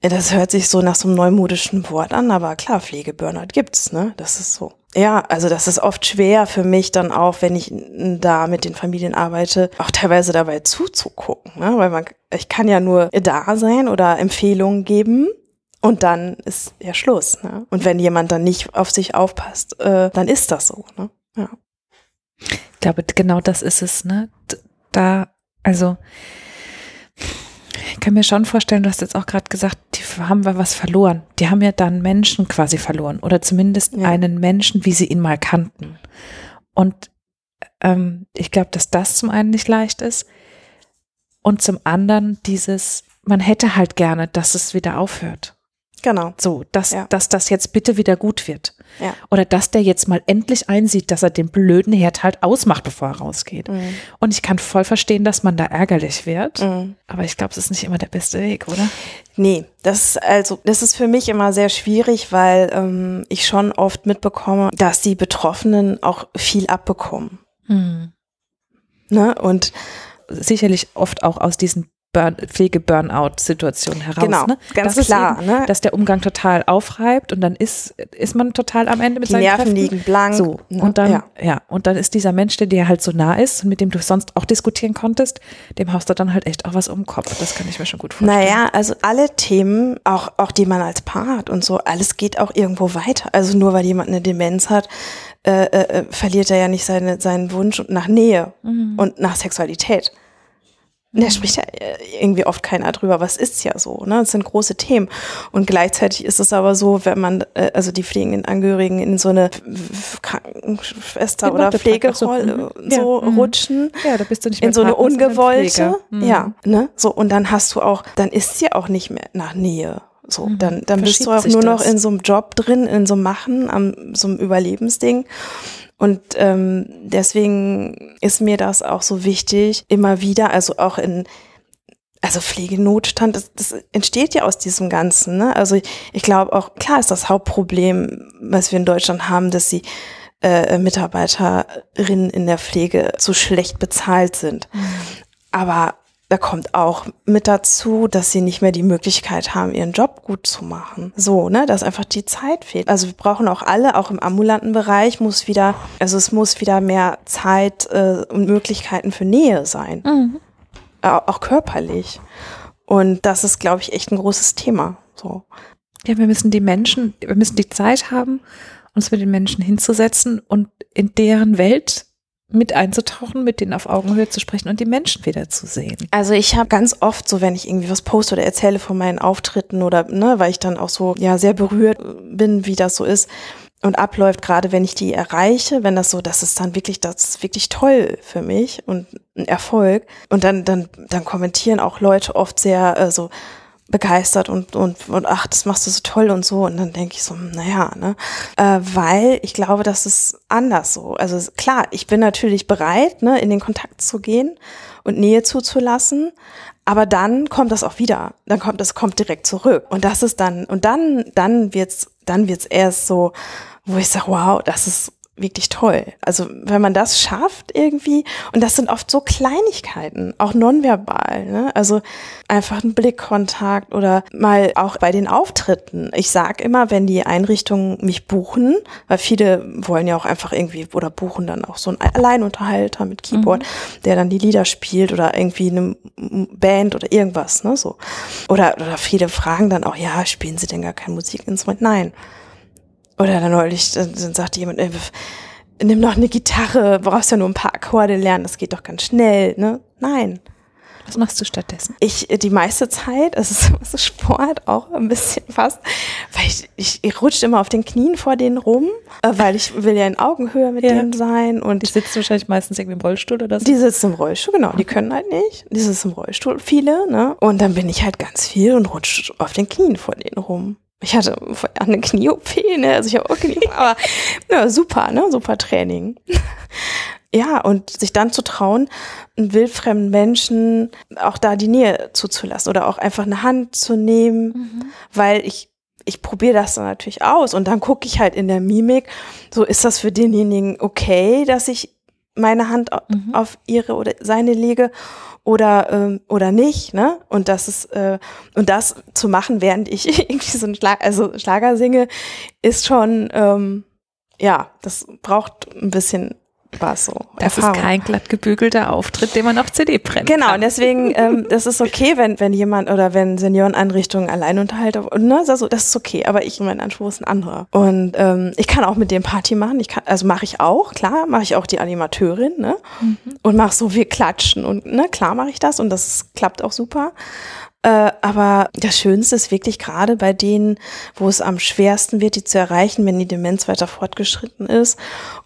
das hört sich so nach so einem neumodischen Wort an, aber klar, Pflegeburnout gibt's, ne? Das ist so. Ja, also das ist oft schwer für mich dann auch, wenn ich da mit den Familien arbeite, auch teilweise dabei zuzugucken, ne? Weil man, ich kann ja nur da sein oder Empfehlungen geben und dann ist ja Schluss, ne? Und wenn jemand dann nicht auf sich aufpasst, äh, dann ist das so, ne? Ja. Ich glaube, genau das ist es, ne? Da, also, ich kann mir schon vorstellen, du hast jetzt auch gerade gesagt, die haben wir was verloren. Die haben ja dann Menschen quasi verloren oder zumindest Ja. einen Menschen, wie sie ihn mal kannten. Und ähm, ich glaube, dass das zum einen nicht leicht ist und zum anderen dieses, man hätte halt gerne, dass es wieder aufhört. Genau. So, dass, Ja. dass das jetzt bitte wieder gut wird. Ja. Oder dass der jetzt mal endlich einsieht, dass er den blöden Herd halt ausmacht, bevor er rausgeht. Mhm. Und ich kann voll verstehen, dass man da ärgerlich wird. Mhm. Aber ich glaube, es ist nicht immer der beste Weg, oder? Nee, das ist also das ist für mich immer sehr schwierig, weil ähm, ich schon oft mitbekomme, dass die Betroffenen auch viel abbekommen. Ne? Und Sicherlich oft auch aus diesen Burn Pflege-Burnout-Situationen heraus. Genau, ne? ganz das klar, Eben, ne? Dass der Umgang total aufreibt und dann ist, ist man total am Ende mit die seinen Nerven Kräften. liegen blank. So, ne? und dann, ja. ja. und dann ist dieser Mensch, der dir halt so nah ist und mit dem du sonst auch diskutieren konntest, dem haust du dann halt echt auch was um den Kopf. Das kann ich mir schon gut vorstellen. Naja, also alle Themen, auch, auch die man als Paar hat und so, alles geht auch irgendwo weiter. Also nur weil jemand eine Demenz hat, äh, äh, äh, verliert er ja nicht seine, seinen Wunsch nach Nähe Mhm. und nach Sexualität. Da spricht ja äh, irgendwie oft keiner drüber, was ist ja so, ne? Das sind große Themen. Und gleichzeitig ist es aber so, wenn man, äh, also die pflegenden Angehörigen in so eine Krankenschwester oder ach so, Pflegerolle mhm. so Ja, mhm. rutschen, Ja, da bist du nicht mehr in so eine ungewollte. Mhm. ja, ne, so und dann hast du auch, dann ist sie auch nicht mehr nach Nähe, so, Mhm. dann dann bist du auch nur noch das. in so einem Job drin, in so einem Machen, am so einem Überlebensding und ähm, deswegen ist mir das auch so wichtig, immer wieder, also auch in also Pflegenotstand, das, das entsteht ja aus diesem Ganzen. Ne? Also ich, ich glaube auch, klar ist das Hauptproblem, was wir in Deutschland haben, dass die äh, Mitarbeiterinnen in der Pflege so schlecht bezahlt sind. Aber da kommt auch mit dazu, dass sie nicht mehr die Möglichkeit haben, ihren Job gut zu machen. So, ne, dass einfach die Zeit fehlt. Also wir brauchen auch alle, auch im ambulanten Bereich muss wieder, also es muss wieder mehr Zeit äh, und Möglichkeiten für Nähe sein. Mhm. Äh, auch körperlich. Und das ist, glaube ich, echt ein großes Thema. So. Ja, wir müssen die Menschen, wir müssen die Zeit haben, uns mit den Menschen hinzusetzen und in deren Welt mit einzutauchen, mit denen auf Augenhöhe zu sprechen und die Menschen wieder zu sehen. Also ich habe ganz oft so, wenn ich irgendwie was poste oder erzähle von meinen Auftritten oder ne, weil ich dann auch so ja sehr berührt bin, wie das so ist und abläuft, gerade wenn ich die erreiche, wenn das so, das ist dann wirklich, das ist wirklich toll für mich und ein Erfolg. Und dann, dann, dann kommentieren auch Leute oft sehr äh, so, begeistert und, und, und ach, das machst du so toll und so. Und dann denke ich so, naja, ne? Äh, weil ich glaube, das ist anders so. Also klar, ich bin natürlich bereit, ne, in den Kontakt zu gehen und Nähe zuzulassen. Aber dann kommt das auch wieder. Dann kommt das kommt direkt zurück. Und das ist dann, und dann, dann wird's, dann wird's erst so, wo ich sage, wow, das ist wirklich toll. Also wenn man das schafft irgendwie, und das sind oft so Kleinigkeiten, auch nonverbal, ne? also einfach ein Blickkontakt oder mal auch bei den Auftritten. Ich sag immer, wenn die Einrichtungen mich buchen, weil viele wollen ja auch einfach irgendwie oder buchen dann auch so einen Alleinunterhalter mit Keyboard, mhm. der dann die Lieder spielt oder irgendwie eine Band oder irgendwas, ne, so. Oder, oder viele fragen dann auch, ja, spielen Sie denn gar kein Musikinstrument? Nein. Oder dann neulich, dann, dann sagte jemand, ey, nimm doch eine Gitarre, brauchst ja nur ein paar Akkorde lernen, das geht doch ganz schnell, ne? Nein. Was machst du stattdessen? Ich, die meiste Zeit, es ist so Sport auch ein bisschen fast, weil ich, ich, ich rutsche immer auf den Knien vor denen rum, äh, weil ich will ja in Augenhöhe mit ja. denen sein und. Die sitzen wahrscheinlich meistens irgendwie im Rollstuhl oder so? Die sitzen im Rollstuhl, genau. Die können halt nicht. Die sitzen im Rollstuhl, viele, ne? Und dann bin ich halt ganz viel und rutsche auf den Knien vor denen rum. Ich hatte eine Knie-OP, ne? Also ich habe auch Knie, aber ja, super, ne? Super Training. ja, und sich dann zu trauen, einen wildfremden Menschen auch da die Nähe zuzulassen oder auch einfach eine Hand zu nehmen, mhm. weil ich ich probiere das dann natürlich aus und dann gucke ich halt in der Mimik, so ist das für denjenigen okay, dass ich meine Hand mhm. auf ihre oder seine lege oder ähm, oder nicht, ne? Und das ist äh, und das zu machen, während ich irgendwie so ein Schlag, also Schlager singe, ist schon ähm, ja, das braucht ein bisschen was so. Das Erfahrung. ist kein glatt gebügelter Auftritt, den man auf CD brennt. Genau, kann. und deswegen, ähm, das ist okay, wenn, wenn jemand oder wenn Senioreneinrichtungen Alleinunterhalter, ne, also das ist okay, aber ich, mein Anspruch ist ein anderer. Und ähm, ich kann auch mit dem Party machen, ich kann, also mache ich auch, klar, mache ich auch die Animateurin, ne? Mhm. Und mache so viel klatschen und ne, klar mache ich das und das klappt auch super. Äh, aber das Schönste ist wirklich gerade bei denen, wo es am schwersten wird, die zu erreichen, wenn die Demenz weiter fortgeschritten ist.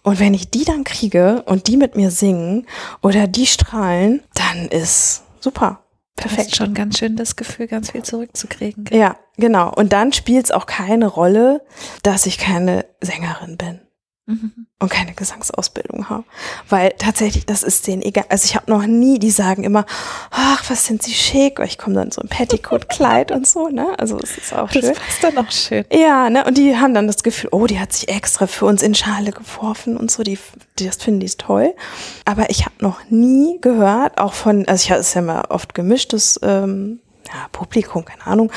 Und wenn ich die dann kriege und die mit mir singen oder die strahlen, dann ist super. Perfekt. Das ist schon ganz schön das Gefühl, ganz viel zurückzukriegen. Ja, genau. Und dann spielt es auch keine Rolle, dass ich keine Sängerin bin mhm. und keine Gesangsausbildung habe. Weil tatsächlich, das ist denen egal. Also ich habe noch nie, die sagen immer, ach, was sind sie schick. Ich komme dann so im Petticoat-Kleid und so, ne? Also es ist auch schön. Das passt dann auch schön. Ja, ne? Und die haben dann das Gefühl, oh, die hat sich extra für uns in Schale geworfen und so. Die, die das finden die toll. Aber ich habe noch nie gehört, auch von, also ich es ja mal oft gemischtes ähm, ja, Publikum, keine Ahnung.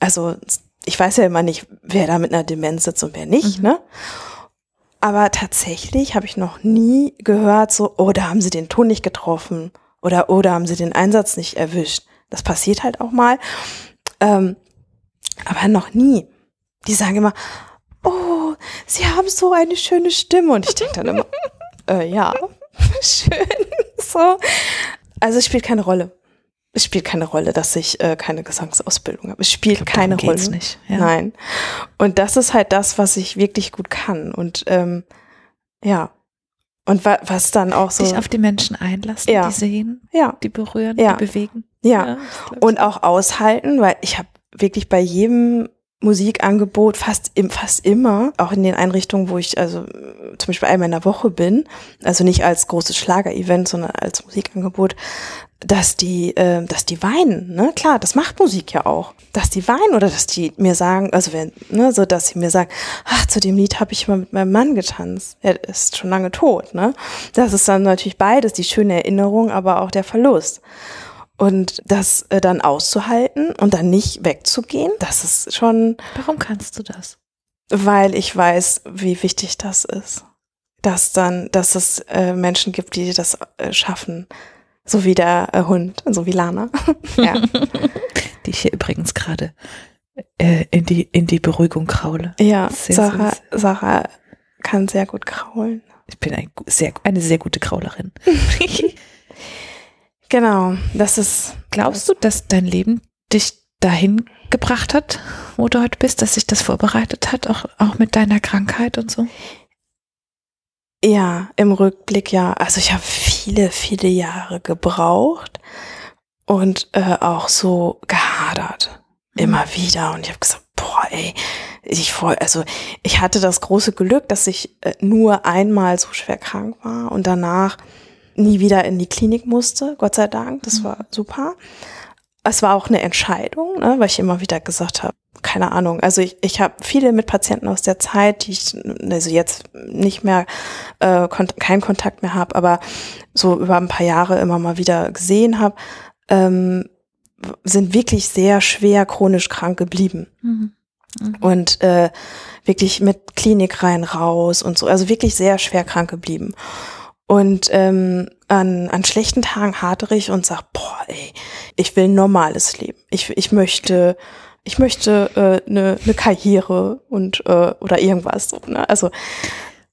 Also ich weiß ja immer nicht, wer da mit einer Demenz sitzt und wer nicht, mhm. ne? Aber tatsächlich habe ich noch nie gehört, so, oh, da haben sie den Ton nicht getroffen oder oh, da haben sie den Einsatz nicht erwischt. Das passiert halt auch mal. Ähm, aber noch nie. Die sagen immer, oh, sie haben so eine schöne Stimme. Und ich denke dann immer, äh, ja, schön. so. Also es spielt keine Rolle. Es spielt keine Rolle, dass ich äh, keine Gesangsausbildung habe. Es spielt glaub, keine Rolle. Nicht. Ja. Nein. Und das ist halt das, was ich wirklich gut kann. Und ähm, ja. Und wa was dann auch so. Sich auf die Menschen einlassen, ja. die sehen, ja. die berühren, ja. die bewegen. Ja. ja und auch aushalten, weil ich habe wirklich bei jedem Musikangebot fast im, fast immer, auch in den Einrichtungen, wo ich also zum Beispiel einmal in der Woche bin, also nicht als großes Schlager-Event, sondern als Musikangebot, dass die, äh, dass die weinen, ne? Klar, das macht Musik ja auch. Dass die weinen oder dass die mir sagen, also wenn, ne, so dass sie mir sagen, ach, zu dem Lied habe ich immer mit meinem Mann getanzt. Er ist schon lange tot, ne? Das ist dann natürlich beides, die schöne Erinnerung, aber auch der Verlust. Und das äh, dann auszuhalten und dann nicht wegzugehen, das ist schon, Warum kannst du das? weil ich weiß, wie wichtig das ist. Dass dann, dass es äh, Menschen gibt, die das äh, schaffen. So wie der äh, Hund, so wie Lana. ja. Die ich hier übrigens gerade äh, in, die, in die Beruhigung kraule. ja, Sehr Sarah, süß. Sarah kann sehr gut kraulen. Ich bin ein, sehr, eine sehr gute Kraulerin. Genau, das ist, Glaubst du, dass dein Leben dich dahin gebracht hat, wo du heute bist, dass sich das vorbereitet hat, auch, auch mit deiner Krankheit und so? ja, im Rückblick ja. Also ich habe viele, viele Jahre gebraucht und äh, auch so gehadert. Immer wieder. Und ich habe gesagt, boah, ey, ich voll, also ich hatte das große Glück, dass ich äh, nur einmal so schwer krank war und danach nie wieder in die Klinik musste, Gott sei Dank. Das war super. Es war auch eine Entscheidung, ne, weil ich immer wieder gesagt habe, keine Ahnung. Also ich, ich habe viele mit Patienten aus der Zeit, die ich also jetzt nicht mehr äh, kon keinen Kontakt mehr habe, aber so über ein paar Jahre immer mal wieder gesehen habe, ähm, sind wirklich sehr schwer chronisch krank geblieben Mhm. und äh, wirklich mit Klinik rein raus und so, also wirklich sehr schwer krank geblieben. Und ähm, an, an schlechten Tagen ich und sag, boah, ey, ich will ein normales Leben. Ich, ich möchte, ich möchte eine äh, ne ne Karriere und äh, oder irgendwas so, ne? Also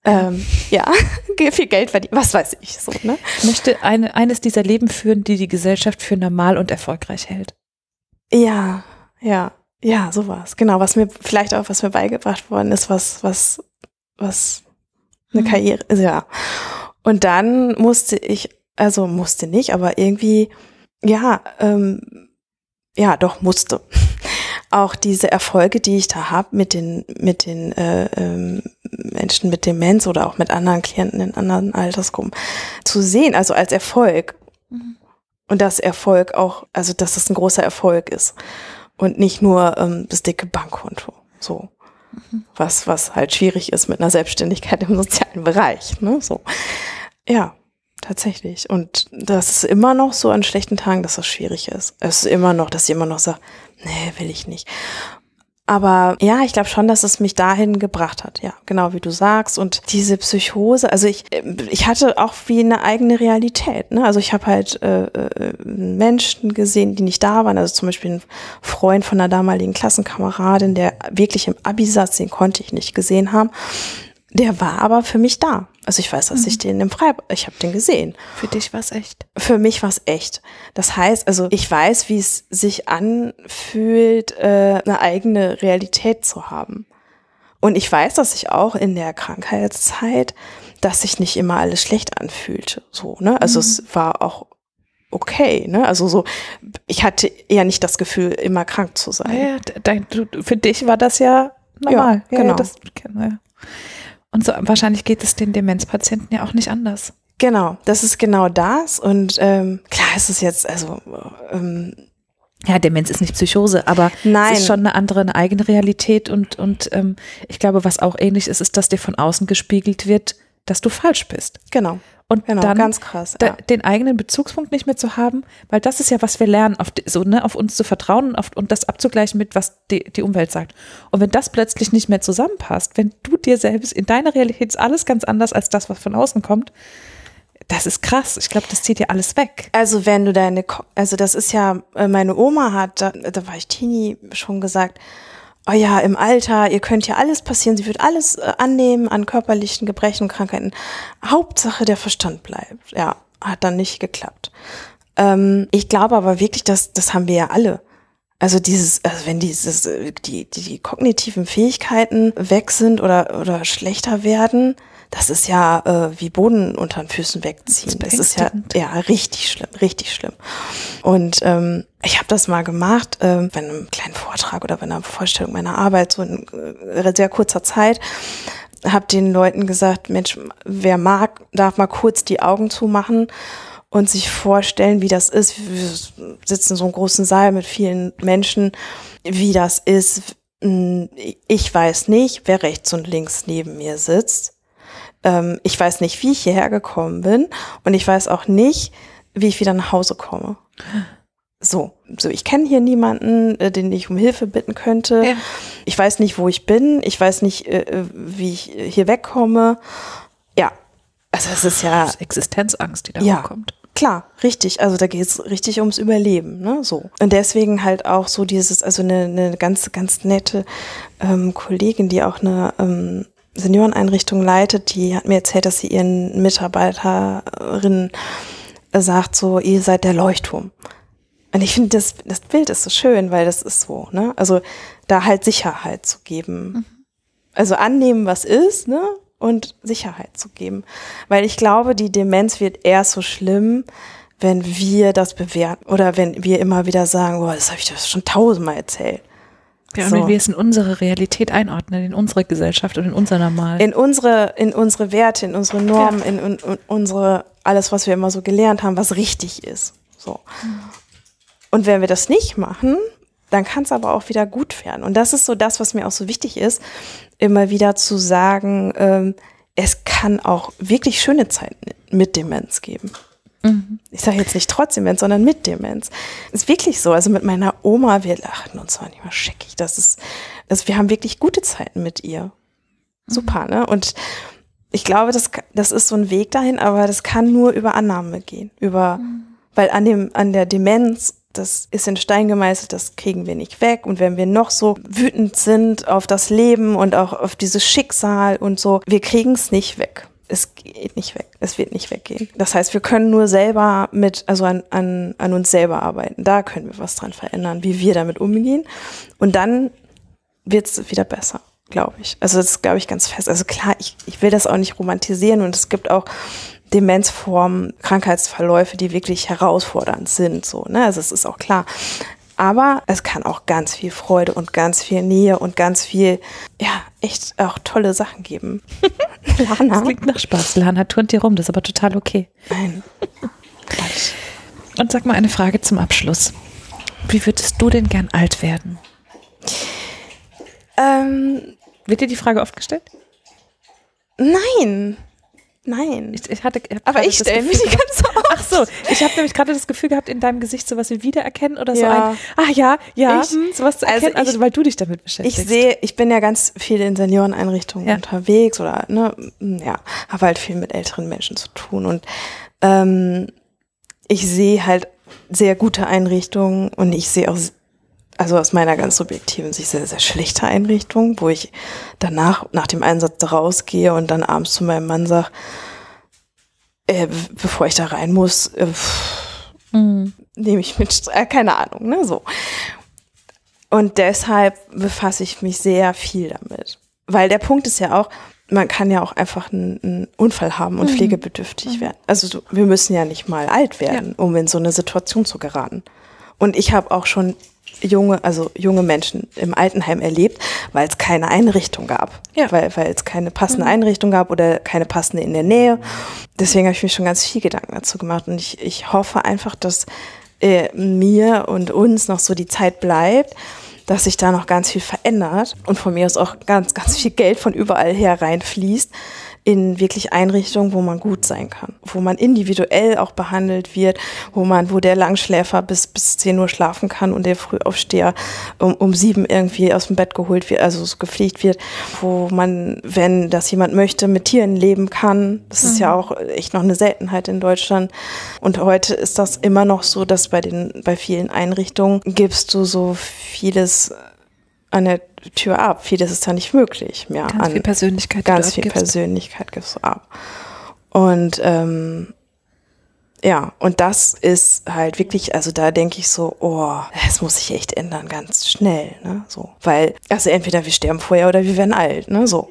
ähm, ja, viel Geld verdienen, was weiß ich so, ne? Ich möchte eine, eines dieser Leben führen, die die Gesellschaft für normal und erfolgreich hält. Ja, ja, ja, sowas. Genau, was mir vielleicht auch, was mir beigebracht worden ist, was, was, was eine Mhm. Karriere ist, ja. Und dann musste ich, also musste nicht, aber irgendwie, ja, ähm, ja, doch musste. Auch diese Erfolge, die ich da habe mit den, mit den äh, ähm, Menschen mit Demenz oder auch mit anderen Klienten in anderen Altersgruppen zu sehen, also als Erfolg. Mhm. Und dass Erfolg auch, also dass es ein großer Erfolg ist und nicht nur ähm, das dicke Bankkonto. So. Was, was halt schwierig ist mit einer Selbstständigkeit im sozialen Bereich. Ne? So. Ja, tatsächlich. Und das ist immer noch so an schlechten Tagen, dass das schwierig ist. Es ist immer noch, dass ich immer noch sage, nee, will ich nicht. Aber ja, ich glaube schon, dass es mich dahin gebracht hat. Ja, genau wie du sagst. Und diese Psychose, also ich, ich hatte auch wie eine eigene Realität. Ne? Also ich habe halt äh, äh, Menschen gesehen, die nicht da waren. Also zum Beispiel ein Freund von einer damaligen Klassenkameradin, der wirklich im Abi saß, den konnte ich nicht gesehen haben. Der war aber für mich da. Also ich weiß, dass ich den im Freibad, ich habe den gesehen. Für dich war es echt. Für mich war es echt. Das heißt, also ich weiß, wie es sich anfühlt, äh, eine eigene Realität zu haben. Und ich weiß, dass ich auch in der Krankheitszeit, dass sich nicht immer alles schlecht anfühlte. So, ne? Also es war auch okay, ne? Also so, ich hatte eher nicht das Gefühl, immer krank zu sein. Ja, dein, du, für dich war das ja normal. Ja, genau. das, ja. Und so wahrscheinlich geht es den Demenzpatienten ja auch nicht anders. Genau, das ist genau das. Und ähm, klar ist es jetzt, also ähm, Ja, Demenz ist nicht Psychose, aber Nein. es ist schon eine andere, eine eigene Realität und, und ähm, ich glaube, was auch ähnlich ist, ist, dass dir von außen gespiegelt wird, dass du falsch bist. genau, Und genau, dann ganz krass. Ja. den eigenen Bezugspunkt nicht mehr zu haben, weil das ist ja, was wir lernen, auf, die- so, ne, auf uns zu vertrauen und, auf, und das abzugleichen mit, was die, die Umwelt sagt. Und wenn das plötzlich nicht mehr zusammenpasst, wenn du dir selbst in deiner Realität ist alles ganz anders als das, was von außen kommt, das ist krass. Ich glaube, das zieht dir alles weg. Also wenn du deine, also das ist ja, äh, meine Oma hat, da, da war ich Teenie, schon gesagt, oh ja, im Alter, ihr könnt ja alles passieren, sie wird alles äh, annehmen an körperlichen Gebrechen und Krankheiten. Hauptsache der Verstand bleibt. Ja, hat dann nicht geklappt. Ähm, ich glaube aber wirklich, dass das haben wir ja alle. Also dieses, also wenn dieses, äh, die, die, die kognitiven Fähigkeiten weg sind oder, oder schlechter werden, das ist ja äh, wie Boden unter den Füßen wegziehen. Das Das ist ja, ja richtig schlimm, richtig schlimm. Und ähm, ich habe das mal gemacht, ähm, bei einem kleinen Vortrag oder bei einer Vorstellung meiner Arbeit, so in äh, sehr kurzer Zeit, habe den Leuten gesagt, Mensch, wer mag, darf mal kurz die Augen zumachen und sich vorstellen, wie das ist. Wir sitzen in so einem großen Saal mit vielen Menschen, wie das ist. Hm, Ich weiß nicht, wer rechts und links neben mir sitzt. Ähm, Ich weiß nicht, wie ich hierher gekommen bin und ich weiß auch nicht, wie ich wieder nach Hause komme. So, so ich kenne hier niemanden, äh, den ich um Hilfe bitten könnte. Ja. Ich weiß nicht, wo ich bin. Ich weiß nicht, äh, äh wie ich hier wegkomme. Ja, also es ist ja Das ist Existenzangst, die da Ja. hochkommt. Klar, richtig. Also da geht es richtig ums Überleben, ne? So. Und deswegen halt auch so dieses, also eine, eine ganz, ganz nette ähm, Kollegin, die auch eine ähm, Senioreneinrichtung leitet, die hat mir erzählt, dass sie ihren Mitarbeiterinnen sagt, so, ihr seid der Leuchtturm. Und ich finde, das, das Bild ist so schön, weil das ist so, ne? Also da halt Sicherheit zu geben. Also annehmen, was ist, ne? Und Sicherheit zu geben. Weil ich glaube, die Demenz wird erst so schlimm, wenn wir das bewerten oder wenn wir immer wieder sagen, boah, das habe ich das schon tausendmal erzählt. Ja, und So. wenn wir es in unsere Realität einordnen, in unsere Gesellschaft und in unser Normal. In unsere, in unsere Werte, in unsere Normen, in, in, in unsere, alles, was wir immer so gelernt haben, was richtig ist. So. Und wenn wir das nicht machen, dann kann es aber auch wieder gut werden. Und das ist so das, was mir auch so wichtig ist, immer wieder zu sagen, ähm, es kann auch wirklich schöne Zeiten mit Demenz geben. Ich sage jetzt nicht trotz Demenz, sondern mit Demenz. Ist wirklich so. Also mit meiner Oma, wir lachten uns zwar nicht mal scheckig. Das ist, das, wir haben wirklich gute Zeiten mit ihr. Super, ne? Und ich glaube, das, das ist so ein Weg dahin, aber das kann nur über Annahme gehen. Über, weil an dem, an der Demenz, das ist in Stein gemeißelt, das kriegen wir nicht weg. Und wenn wir noch so wütend sind auf das Leben und auch auf dieses Schicksal und so, wir kriegen es nicht weg. Es geht nicht weg. Es wird nicht weggehen. Das heißt, wir können nur selber mit, also an, an, an uns selber arbeiten. Da können wir was dran verändern, wie wir damit umgehen. Und dann wird es wieder besser, glaube ich. Also das glaube ich ganz fest. Also klar, ich, ich will das auch nicht romantisieren und es gibt auch Demenzformen, Krankheitsverläufe, die wirklich herausfordernd sind. So, ne? Also es ist auch klar. Aber es kann auch ganz viel Freude und ganz viel Nähe und ganz viel, ja, echt auch tolle Sachen geben. Lana? Das klingt nach Spaß. Lana turnt dir rum, das ist aber total okay. Nein. Und sag mal eine Frage zum Abschluss. Wie würdest du denn gern alt werden? Ähm, Wird dir die Frage oft gestellt? nein. Nein. Ich, ich hatte, ich hab Aber ich stelle mir Gefühl die gehabt- ganz oft. Ach so, ich habe nämlich gerade das Gefühl gehabt, in deinem Gesicht sowas wie Wiedererkennen oder so Ja. ein, ah ja, ja, Ich- hm, sowas zu also erkennen, also, ich- weil du dich damit Ich beschäftigst. sehe, ich bin ja ganz viel in Senioreneinrichtungen Ja. unterwegs oder ne, ja, habe halt viel mit älteren Menschen zu tun und ähm, ich sehe halt sehr gute Einrichtungen und ich sehe auch, also aus meiner ganz subjektiven Sicht sehr, sehr schlechte Einrichtungen, wo ich danach, nach dem Einsatz rausgehe und dann abends zu meinem Mann sage, äh, bevor ich da rein muss, äh, Mhm. nehme ich mit, äh, keine Ahnung, ne, so. Und deshalb befasse ich mich sehr viel damit. Weil der Punkt ist ja auch, man kann ja auch einfach einen, einen Unfall haben und pflegebedürftig werden. Also so, wir müssen ja nicht mal alt werden, um in so eine Situation zu geraten. Und ich habe auch schon junge, also junge Menschen im Altenheim erlebt, weil es keine Einrichtung gab. Ja. Weil, weil es keine passende Einrichtung gab oder keine passende in der Nähe. Deswegen habe ich mir schon ganz viel Gedanken dazu gemacht. Und ich, ich hoffe einfach, dass äh, mir und uns noch so die Zeit bleibt, dass sich da noch ganz viel verändert und von mir aus auch ganz, ganz viel Geld von überall her reinfließt in wirklich Einrichtungen, wo man gut sein kann, wo man individuell auch behandelt wird, wo man, wo der Langschläfer bis, bis 10 Uhr schlafen kann und der Frühaufsteher um, um sieben irgendwie aus dem Bett geholt wird, also so gepflegt wird, wo man, wenn das jemand möchte, mit Tieren leben kann. Das ist ja auch echt noch eine Seltenheit in Deutschland. Und heute ist das immer noch so, dass bei den, bei vielen Einrichtungen gibst du so vieles an der Tür ab. Vieles ist da nicht möglich mehr. Ganz an, viel Persönlichkeit, ganz viel abgibst. Persönlichkeit gibst du ab. Und ähm, ja, und das ist halt wirklich, also da denke ich so, oh, das muss sich echt ändern, ganz schnell, ne? So. Weil, also entweder wir sterben vorher oder wir werden alt, ne? So.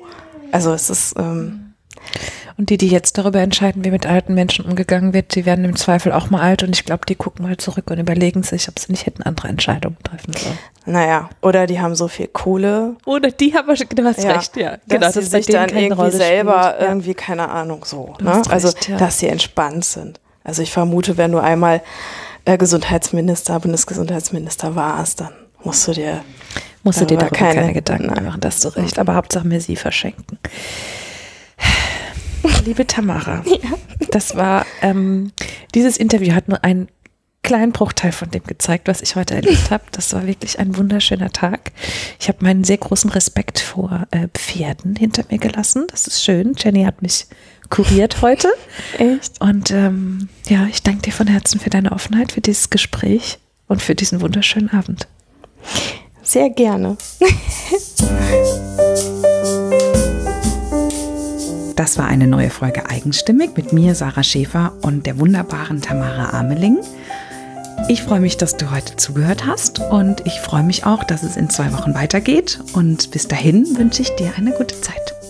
Also es ist, ähm, Und die, die jetzt darüber entscheiden, wie mit alten Menschen umgegangen wird, die werden im Zweifel auch mal alt und ich glaube, die gucken mal zurück und überlegen sich, ob sie nicht hätten andere Entscheidungen treffen sollen. naja, oder die haben so viel Kohle, Oder die haben, du hast ja, recht, ja. dass Genau, sie das sich denen dann irgendwie Rolle selber spielt. Irgendwie, keine Ahnung, so. Ne? also, recht, ja. dass sie entspannt sind. Also ich vermute, wenn du einmal äh, Gesundheitsminister, Bundesgesundheitsminister warst, dann musst du dir Musst du dir darüber darüber keine, keine- Gedanken machen, das hast du recht. Aber Hauptsache mir sie verschenken. Liebe Tamara, das war, ähm, dieses Interview hat nur einen kleinen Bruchteil von dem gezeigt, was ich heute erlebt habe. Das war wirklich ein wunderschöner Tag. Ich habe meinen sehr großen Respekt vor äh, Pferden hinter mir gelassen. Das ist schön. Jenny hat mich kuriert heute. Echt? Und ähm, ja, ich danke dir von Herzen für deine Offenheit, für dieses Gespräch und für diesen wunderschönen Abend. Sehr gerne. Das war eine neue Folge Eigenstimmig mit mir, Sarah Schäfer und der wunderbaren Tamara Ameling. Ich freue mich, dass du heute zugehört hast und ich freue mich auch, dass es in zwei Wochen weitergeht. Und bis dahin wünsche ich dir eine gute Zeit.